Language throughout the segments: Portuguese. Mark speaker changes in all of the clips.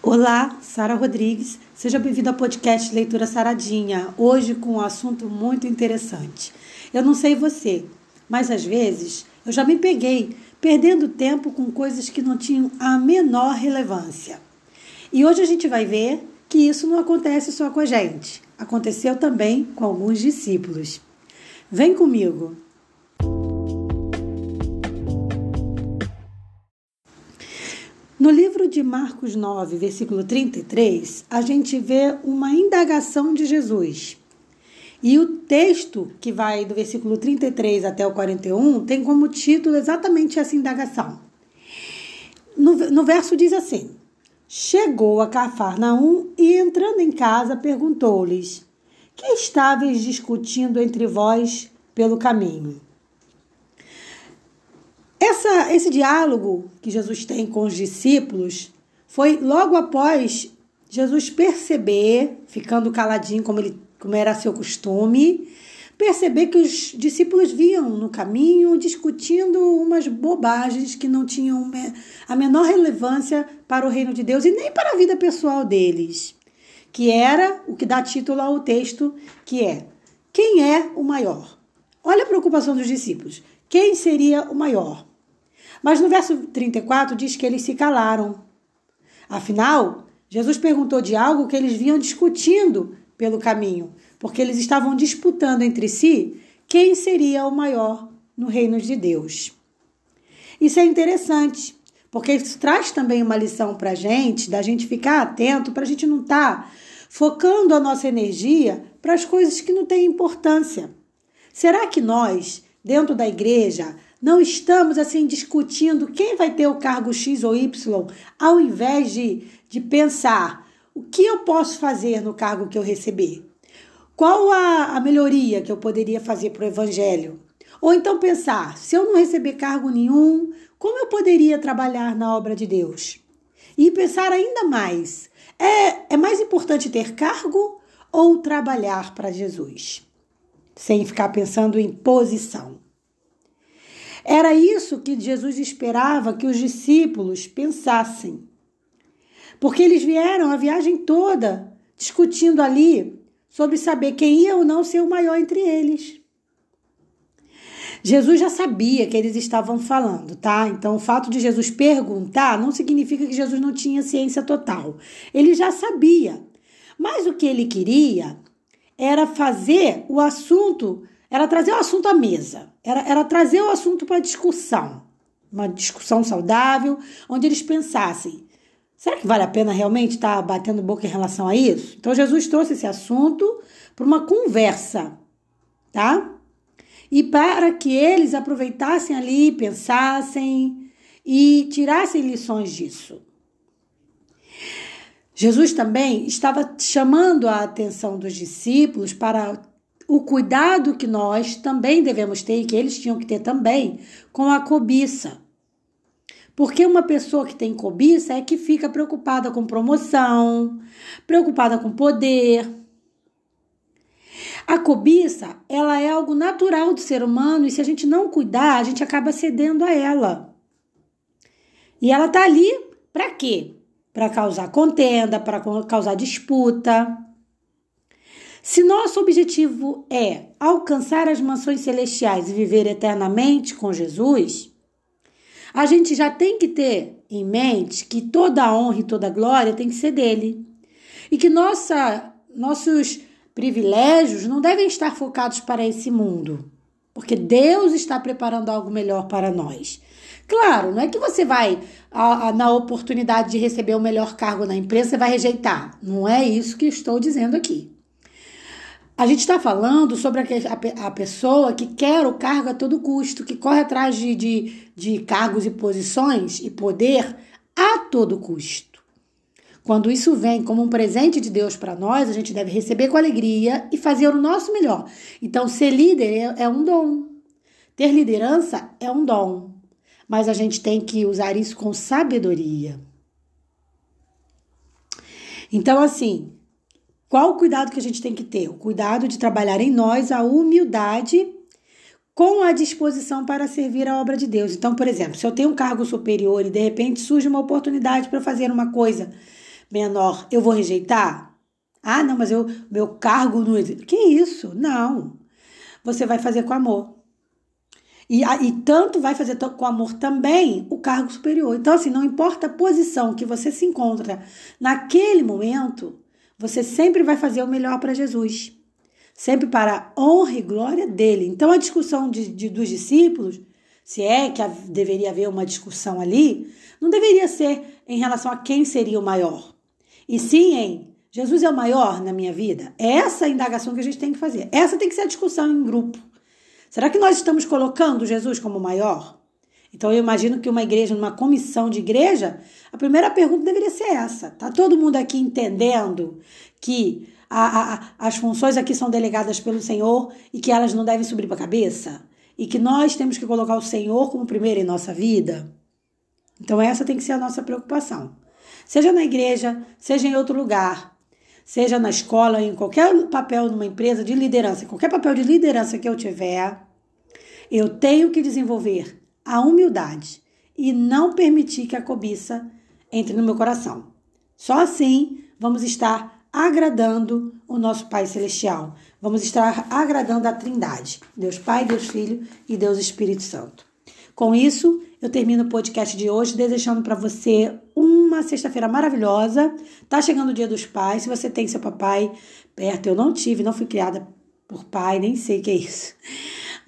Speaker 1: Olá, Sara Rodrigues. Seja bem-vindo ao podcast Leitura Saradinha. Hoje com um assunto muito interessante. Eu não sei você, mas às vezes eu já me peguei perdendo tempo com coisas que não tinham a menor relevância. E hoje a gente vai ver que isso não acontece só com a gente. Aconteceu também com alguns discípulos. Vem comigo. No livro de Marcos 9, versículo 33, a gente vê uma indagação de Jesus. E o texto que vai do versículo 33 até o 41 tem como título exatamente essa indagação. No, no verso diz assim: Chegou a Cafarnaum e, entrando em casa, perguntou-lhes: Que estáveis discutindo entre vós pelo caminho? Essa, esse diálogo que Jesus tem com os discípulos foi logo após Jesus perceber, ficando caladinho como, ele, como era seu costume, perceber que os discípulos vinham no caminho discutindo umas bobagens que não tinham a menor relevância para o reino de Deus e nem para a vida pessoal deles, que era o que dá título ao texto, que é quem é o maior? Olha a preocupação dos discípulos. Quem seria o maior? Mas no verso 34 diz que eles se calaram. Afinal, Jesus perguntou de algo que eles vinham discutindo pelo caminho, porque eles estavam disputando entre si quem seria o maior no reino de Deus. Isso é interessante, porque isso traz também uma lição para a gente, da gente ficar atento, para a gente não estar tá focando a nossa energia para as coisas que não têm importância. Será que nós, dentro da igreja, não estamos assim discutindo quem vai ter o cargo X ou Y, ao invés de, de pensar o que eu posso fazer no cargo que eu receber? Qual a, a melhoria que eu poderia fazer para o evangelho? Ou então pensar, se eu não receber cargo nenhum, como eu poderia trabalhar na obra de Deus? E pensar ainda mais, é, é mais importante ter cargo ou trabalhar para Jesus? Sem ficar pensando em posição. Era isso que Jesus esperava que os discípulos pensassem. Porque eles vieram a viagem toda discutindo ali sobre saber quem ia ou não ser o maior entre eles. Jesus já sabia que eles estavam falando, tá? Então, o fato de Jesus perguntar não significa que Jesus não tinha ciência total. Ele já sabia. Mas o que ele queria era fazer o assunto era trazer o assunto à mesa, era, era trazer o assunto para discussão, uma discussão saudável, onde eles pensassem: será que vale a pena realmente estar tá batendo boca em relação a isso? Então Jesus trouxe esse assunto para uma conversa, tá? E para que eles aproveitassem ali, pensassem e tirassem lições disso. Jesus também estava chamando a atenção dos discípulos para o cuidado que nós também devemos ter e que eles tinham que ter também com a cobiça. Porque uma pessoa que tem cobiça é que fica preocupada com promoção, preocupada com poder. A cobiça, ela é algo natural do ser humano e se a gente não cuidar, a gente acaba cedendo a ela. E ela tá ali para quê? Para causar contenda, para causar disputa. Se nosso objetivo é alcançar as mansões celestiais e viver eternamente com Jesus, a gente já tem que ter em mente que toda a honra e toda a glória tem que ser dele. E que nossa, nossos privilégios não devem estar focados para esse mundo, porque Deus está preparando algo melhor para nós. Claro, não é que você vai, a, a, na oportunidade de receber o melhor cargo na empresa, você vai rejeitar. Não é isso que estou dizendo aqui. A gente está falando sobre a, a, pessoa que quer o cargo a todo custo, que corre atrás de, de, de cargos e posições e poder a todo custo. Quando isso vem como um presente de Deus para nós, a gente deve receber com alegria e fazer o nosso melhor. Então, ser líder é, é um dom. Ter liderança é um dom. Mas a gente tem que usar isso com sabedoria. Então, assim, qual o cuidado que a gente tem que ter? O cuidado de trabalhar em nós a humildade com a disposição para servir a obra de Deus. Então, por exemplo, se eu tenho um cargo superior e de repente surge uma oportunidade para fazer uma coisa menor, eu vou rejeitar? Ah, não, mas eu, meu cargo não. Que isso? Não. Você vai fazer com amor. E, e tanto vai fazer com amor também o cargo superior. Então, assim, não importa a posição que você se encontra naquele momento, você sempre vai fazer o melhor para Jesus. Sempre para a honra e glória dele. Então, a discussão de, de, dos discípulos, se é que deveria haver uma discussão ali, não deveria ser em relação a quem seria o maior. E sim em Jesus é o maior na minha vida? É essa a indagação que a gente tem que fazer. Essa tem que ser a discussão em grupo. Será que nós estamos colocando Jesus como maior? Então eu imagino que uma igreja, numa comissão de igreja, a primeira pergunta deveria ser essa. Tá todo mundo aqui entendendo que a, a, as funções aqui são delegadas pelo Senhor e que elas não devem subir para a cabeça? E que nós temos que colocar o Senhor como primeiro em nossa vida? Então essa tem que ser a nossa preocupação. Seja na igreja, seja em outro lugar, seja na escola, em qualquer papel numa empresa de liderança, qualquer papel de liderança que eu tiver, eu tenho que desenvolver a humildade e não permitir que a cobiça entre no meu coração. Só assim vamos estar agradando o nosso Pai Celestial. Vamos estar agradando a Trindade, Deus Pai, Deus Filho e Deus Espírito Santo. Com isso, eu termino o podcast de hoje desejando para você uma sexta-feira maravilhosa. Tá chegando o Dia dos Pais. Se você tem seu papai perto, eu não tive, não fui criada por pai, nem sei o que é isso.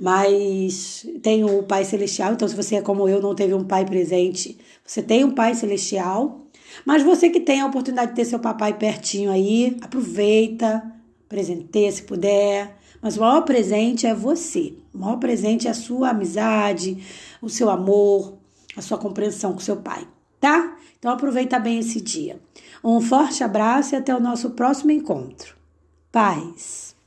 Speaker 1: Mas tenho o Pai Celestial, então se você é como eu, não teve um pai presente, você tem um Pai Celestial. Mas você que tem a oportunidade de ter seu papai pertinho aí, aproveita, presenteia se puder. Mas o maior presente é você. O maior presente é a sua amizade, o seu amor, a sua compreensão com seu pai, tá? Então aproveita bem esse dia. Um forte abraço e até o nosso próximo encontro. Paz.